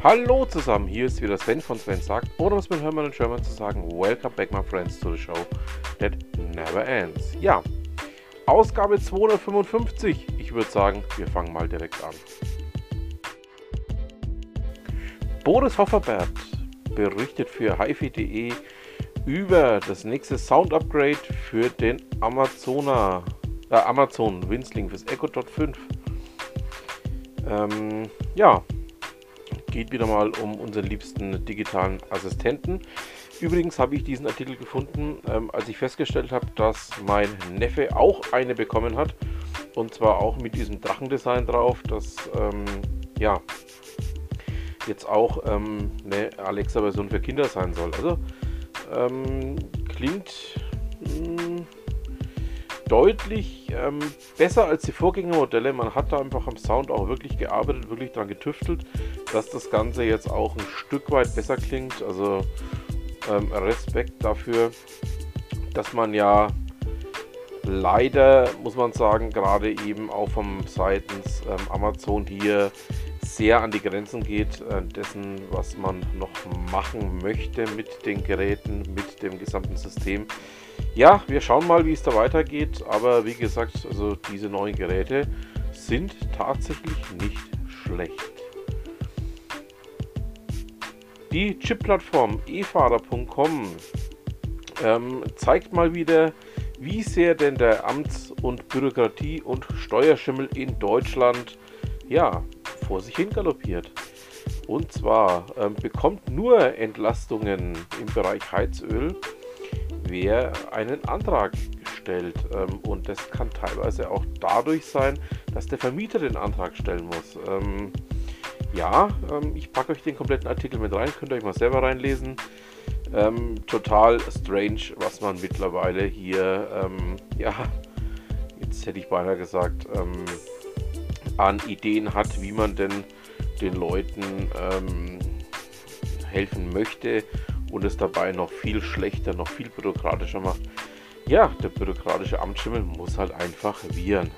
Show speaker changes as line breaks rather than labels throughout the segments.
Hallo zusammen, hier ist wieder Sven von Sven sagt, oder es mit Hermann und Sherman zu sagen, Welcome back my friends to the show that never ends. Ja, Ausgabe 255. Ich würde sagen, wir fangen mal direkt an. Boris Hofferbert berichtet für hifi.de über das nächste Sound Upgrade für den Amazona, äh, Amazon Winzling fürs Echo Dot 5. Ähm, ja, geht wieder mal um unseren liebsten digitalen Assistenten. Übrigens habe ich diesen Artikel gefunden, ähm, als ich festgestellt habe, dass mein Neffe auch eine bekommen hat. Und zwar auch mit diesem Drachendesign drauf, das ähm, ja jetzt auch ähm, eine Alexa-Version für Kinder sein soll. Also ähm, klingt mh, hm, deutlich ähm, besser als die Vorgängermodelle. Man hat da einfach am Sound auch wirklich gearbeitet, wirklich dran getüftelt, dass das Ganze jetzt auch ein Stück weit besser klingt. Also ähm, Respekt dafür, dass man ja leider, muss man sagen, gerade eben auch vom seitens ähm, Amazon hier sehr an die Grenzen geht äh, dessen, was man noch machen möchte mit den Geräten, mit dem gesamten System. Ja, wir schauen mal, wie es da weitergeht, aber wie gesagt, also diese neuen Geräte sind tatsächlich nicht schlecht. Die Chip-Plattform efahrer.com ähm, zeigt mal wieder, wie sehr denn der Amts- und Bürokratie- und Steuerschimmel in Deutschland ja, vor sich hin galoppiert. Und zwar ähm, bekommt nur Entlastungen im Bereich Heizöl, wer einen Antrag stellt. Ähm, und das kann teilweise auch dadurch sein, dass der Vermieter den Antrag stellen muss. Ähm, ja, ähm, ich packe euch den kompletten Artikel mit rein, könnt ihr euch mal selber reinlesen. Total strange, was man mittlerweile hier, ja, jetzt hätte ich beinahe gesagt, an Ideen hat, wie man denn den Leuten helfen möchte und es dabei noch viel schlechter, noch viel bürokratischer macht. Ja, der bürokratische Amtsschimmel muss halt einfach viren.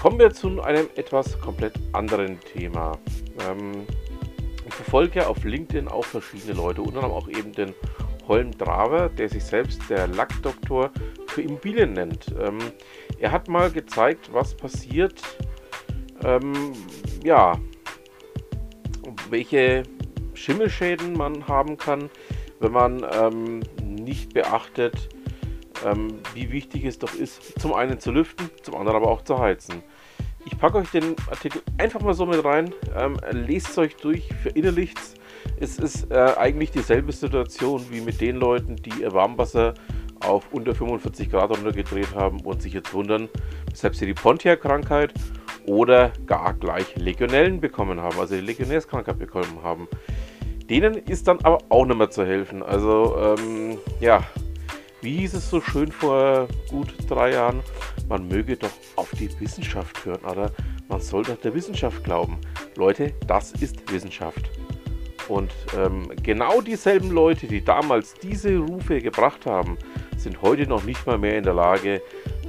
Kommen wir zu einem etwas komplett anderen Thema. Ähm, ich verfolge ja auf LinkedIn auch verschiedene Leute, unter anderem auch eben den Holm Draver, der sich selbst der Lackdoktor für Immobilien nennt. Ähm, er hat mal gezeigt, was passiert, ähm, ja, welche Schimmelschäden man haben kann, wenn man ähm, nicht beachtet, ähm, wie wichtig es doch ist, zum einen zu lüften, zum anderen aber auch zu heizen. Ich packe euch den Artikel einfach mal so mit rein, ähm, lest es euch durch, verinnerlicht es. ist äh, eigentlich dieselbe Situation wie mit den Leuten, die ihr Warmwasser auf unter 45 Grad runtergedreht haben und sich jetzt wundern, weshalb sie die Pontiac-Krankheit oder gar gleich Legionellen bekommen haben, also die Legionärskrankheit bekommen haben. Denen ist dann aber auch nicht mehr zu helfen. Also, ähm, ja, wie hieß es so schön vor gut drei Jahren? Man möge doch auf die Wissenschaft hören, oder? Man soll doch der Wissenschaft glauben. Leute, das ist Wissenschaft. Und ähm, genau dieselben Leute, die damals diese Rufe gebracht haben, sind heute noch nicht mal mehr in der Lage,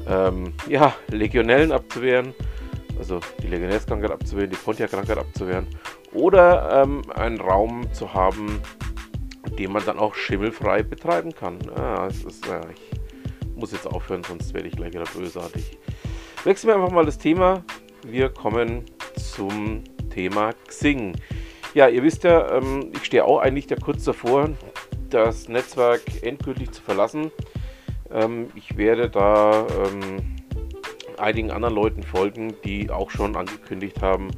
ähm, ja, Legionellen abzuwehren, also die Legionärskrankheit abzuwehren, die Pontiac-Krankheit abzuwehren oder ähm, einen Raum zu haben, den man dann auch schimmelfrei betreiben kann. Ah, ist, äh, ich muss jetzt aufhören, sonst werde ich gleich wieder bösartig. Wechseln wir einfach mal das Thema. Wir kommen zum Thema Xing. Ja, ihr wisst ja, ähm, ich stehe auch eigentlich da kurz davor, das Netzwerk endgültig zu verlassen. Ähm, ich werde da ähm, einigen anderen Leuten folgen, die auch schon angekündigt haben,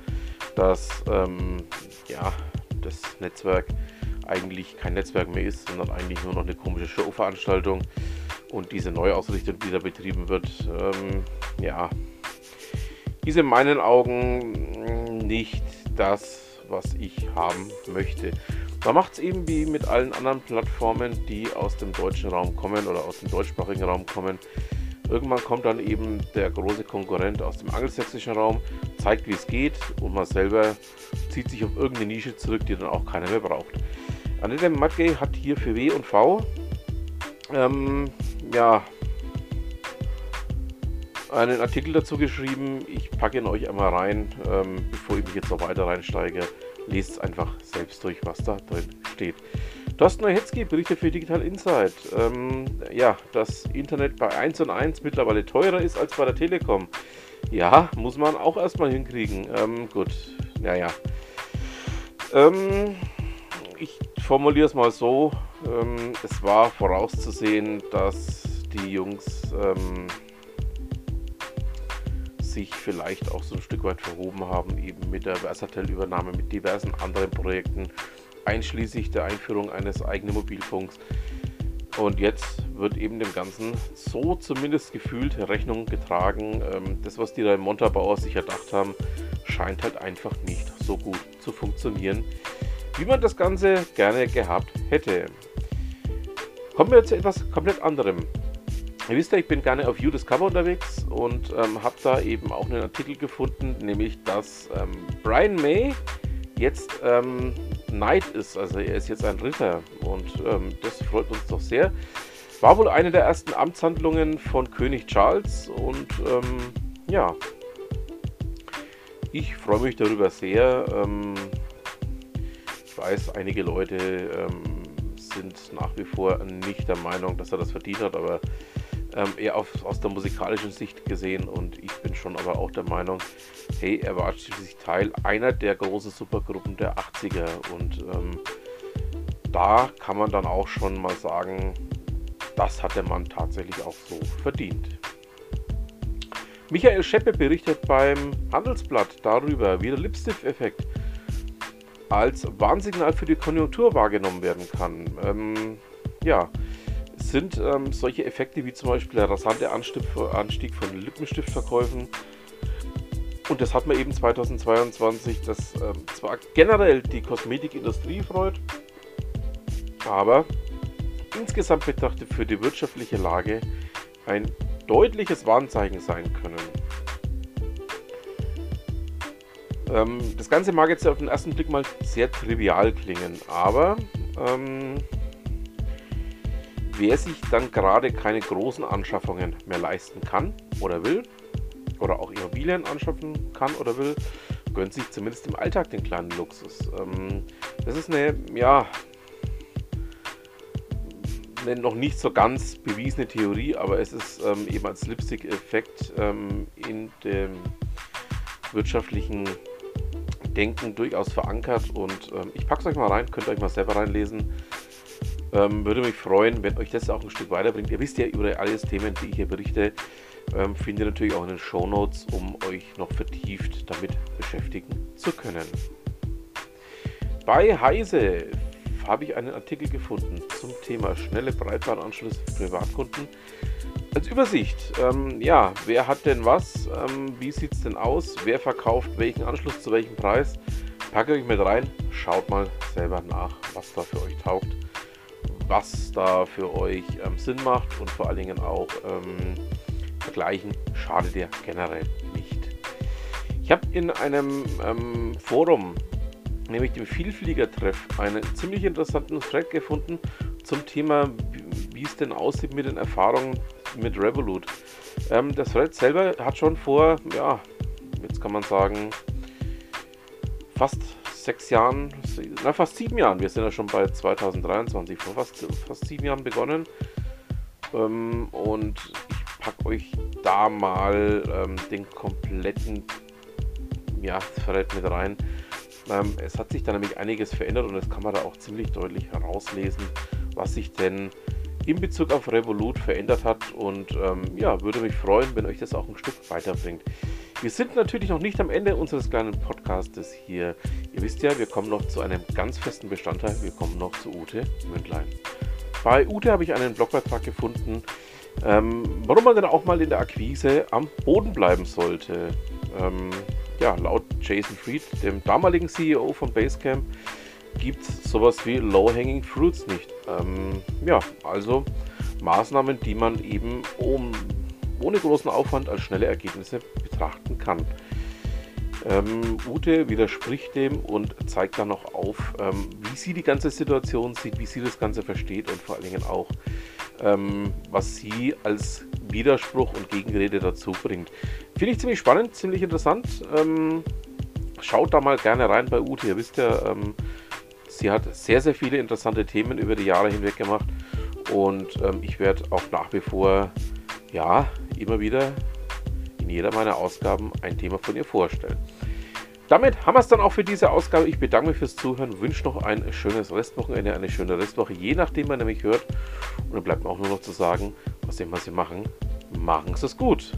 dass ähm, ja, das Netzwerk eigentlich kein Netzwerk mehr ist, sondern eigentlich nur noch eine komische Showveranstaltung. Und diese Neuausrichtung, die da betrieben wird, ähm, ja, ist in meinen Augen nicht das, was ich haben möchte. Man macht es eben wie mit allen anderen Plattformen, die aus dem deutschen Raum kommen oder aus dem deutschsprachigen Raum kommen. Irgendwann kommt dann eben der große Konkurrent aus dem angelsächsischen Raum, zeigt, wie es geht und man selber zieht sich auf irgendeine Nische zurück, die dann auch keiner mehr braucht. Annette Matgey hat hier für W und V ähm, ja, einen Artikel dazu geschrieben. Ich packe ihn euch einmal rein, ähm, bevor ich mich jetzt noch weiter reinsteige. Lest es einfach selbst durch, was da drin steht. Thorsten Neuhetzki berichtet für Digital Insight, ähm, ja, dass Internet bei 1 und 1 mittlerweile teurer ist als bei der Telekom. Ja, muss man auch erstmal hinkriegen. Ähm, gut, naja. Ähm, ich formuliere es mal so. Ähm, es war vorauszusehen, dass die Jungs ähm, sich vielleicht auch so ein Stück weit verhoben haben, eben mit der Versatel-Übernahme, mit diversen anderen Projekten, einschließlich der Einführung eines eigenen Mobilfunks. Und jetzt wird eben dem Ganzen so zumindest gefühlt Rechnung getragen. Ähm, das, was die da im Montabauer sich erdacht haben, scheint halt einfach nicht so gut zu funktionieren, wie man das Ganze gerne gehabt hätte. Kommen wir zu etwas komplett anderem. Ihr wisst ja, ich bin gerne auf Udiscover unterwegs und ähm, habe da eben auch einen Artikel gefunden, nämlich dass ähm, Brian May jetzt ähm, Knight ist. Also er ist jetzt ein Ritter und ähm, das freut uns doch sehr. War wohl eine der ersten Amtshandlungen von König Charles und ähm, ja, ich freue mich darüber sehr. Ähm, ich weiß, einige Leute ähm, sind nach wie vor nicht der Meinung, dass er das verdient hat, aber ähm, eher auf, aus der musikalischen Sicht gesehen und ich bin schon aber auch der Meinung, hey, er war schließlich Teil einer der großen Supergruppen der 80er und ähm, da kann man dann auch schon mal sagen, das hat der Mann tatsächlich auch so verdient. Michael Scheppe berichtet beim Handelsblatt darüber, wie der Lipstift-Effekt als Warnsignal für die Konjunktur wahrgenommen werden kann. Ähm, ja, sind ähm, solche Effekte wie zum Beispiel der rasante Anstieg, Anstieg von Lippenstiftverkäufen. Und das hat man eben 2022, das ähm, zwar generell die Kosmetikindustrie freut, aber insgesamt betrachtet für die wirtschaftliche Lage ein deutliches Warnzeichen sein können. Ähm, das Ganze mag jetzt auf den ersten Blick mal sehr trivial klingen, aber ähm, wer sich dann gerade keine großen Anschaffungen mehr leisten kann oder will, oder auch Immobilien anschaffen kann oder will, gönnt sich zumindest im Alltag den kleinen Luxus. Ähm, das ist eine, ja, eine noch nicht so ganz bewiesene Theorie, aber es ist ähm, eben als Lipstick-Effekt ähm, in dem wirtschaftlichen Denken durchaus verankert und ähm, ich packe es euch mal rein, könnt ihr euch mal selber reinlesen. Ähm, würde mich freuen, wenn euch das auch ein Stück weiterbringt. Ihr wisst ja über alles Themen, die ich hier berichte, ähm, findet ihr natürlich auch in den Show Notes, um euch noch vertieft damit beschäftigen zu können. Bei Heise habe ich einen Artikel gefunden zum Thema schnelle Breitbandanschlüsse für Privatkunden. Als Übersicht, ähm, ja, wer hat denn was? Ähm, wie sieht es denn aus? Wer verkauft welchen Anschluss zu welchem Preis? Packe ich mit rein, schaut mal selber nach, was da für euch taugt was da für euch ähm, Sinn macht und vor allen Dingen auch ähm, vergleichen schadet ja generell nicht. Ich habe in einem ähm, Forum, nämlich dem Vielflieger-Treff, einen ziemlich interessanten Thread gefunden zum Thema, wie es denn aussieht mit den Erfahrungen mit Revolut. Ähm, das Thread selber hat schon vor, ja, jetzt kann man sagen, fast sechs Jahren, na fast sieben Jahren, wir sind ja schon bei 2023, vor fast, fast sieben Jahren begonnen. Ähm, und packe euch da mal ähm, den kompletten ja, Thread mit rein. Ähm, es hat sich da nämlich einiges verändert und das kann man da auch ziemlich deutlich herauslesen, was sich denn in Bezug auf Revolut verändert hat und ähm, ja, würde mich freuen, wenn euch das auch ein Stück weiterbringt. Wir sind natürlich noch nicht am Ende unseres kleinen Podcastes hier. Ihr wisst ja, wir kommen noch zu einem ganz festen Bestandteil. Wir kommen noch zu Ute Mündlein. Bei Ute habe ich einen Blogbeitrag gefunden, ähm, warum man denn auch mal in der Akquise am Boden bleiben sollte. Ähm, ja, laut Jason Fried, dem damaligen CEO von Basecamp, gibt es sowas wie Low-Hanging Fruits nicht. Ähm, ja, also Maßnahmen, die man eben um ohne großen Aufwand als schnelle Ergebnisse betrachten kann. Ähm, Ute widerspricht dem und zeigt dann noch auf, ähm, wie sie die ganze Situation sieht, wie sie das Ganze versteht und vor allen Dingen auch, ähm, was sie als Widerspruch und Gegenrede dazu bringt. Finde ich ziemlich spannend, ziemlich interessant. Ähm, schaut da mal gerne rein bei Ute. Ihr wisst ja, ähm, sie hat sehr, sehr viele interessante Themen über die Jahre hinweg gemacht. Und ähm, ich werde auch nach wie vor, ja, immer wieder in jeder meiner Ausgaben ein Thema von ihr vorstellen. Damit haben wir es dann auch für diese Ausgabe. Ich bedanke mich fürs Zuhören, wünsche noch ein schönes Restwochenende, eine schöne Restwoche, je nachdem man nämlich hört. Und dann bleibt mir auch nur noch zu sagen, was immer Sie machen, machen Sie es gut.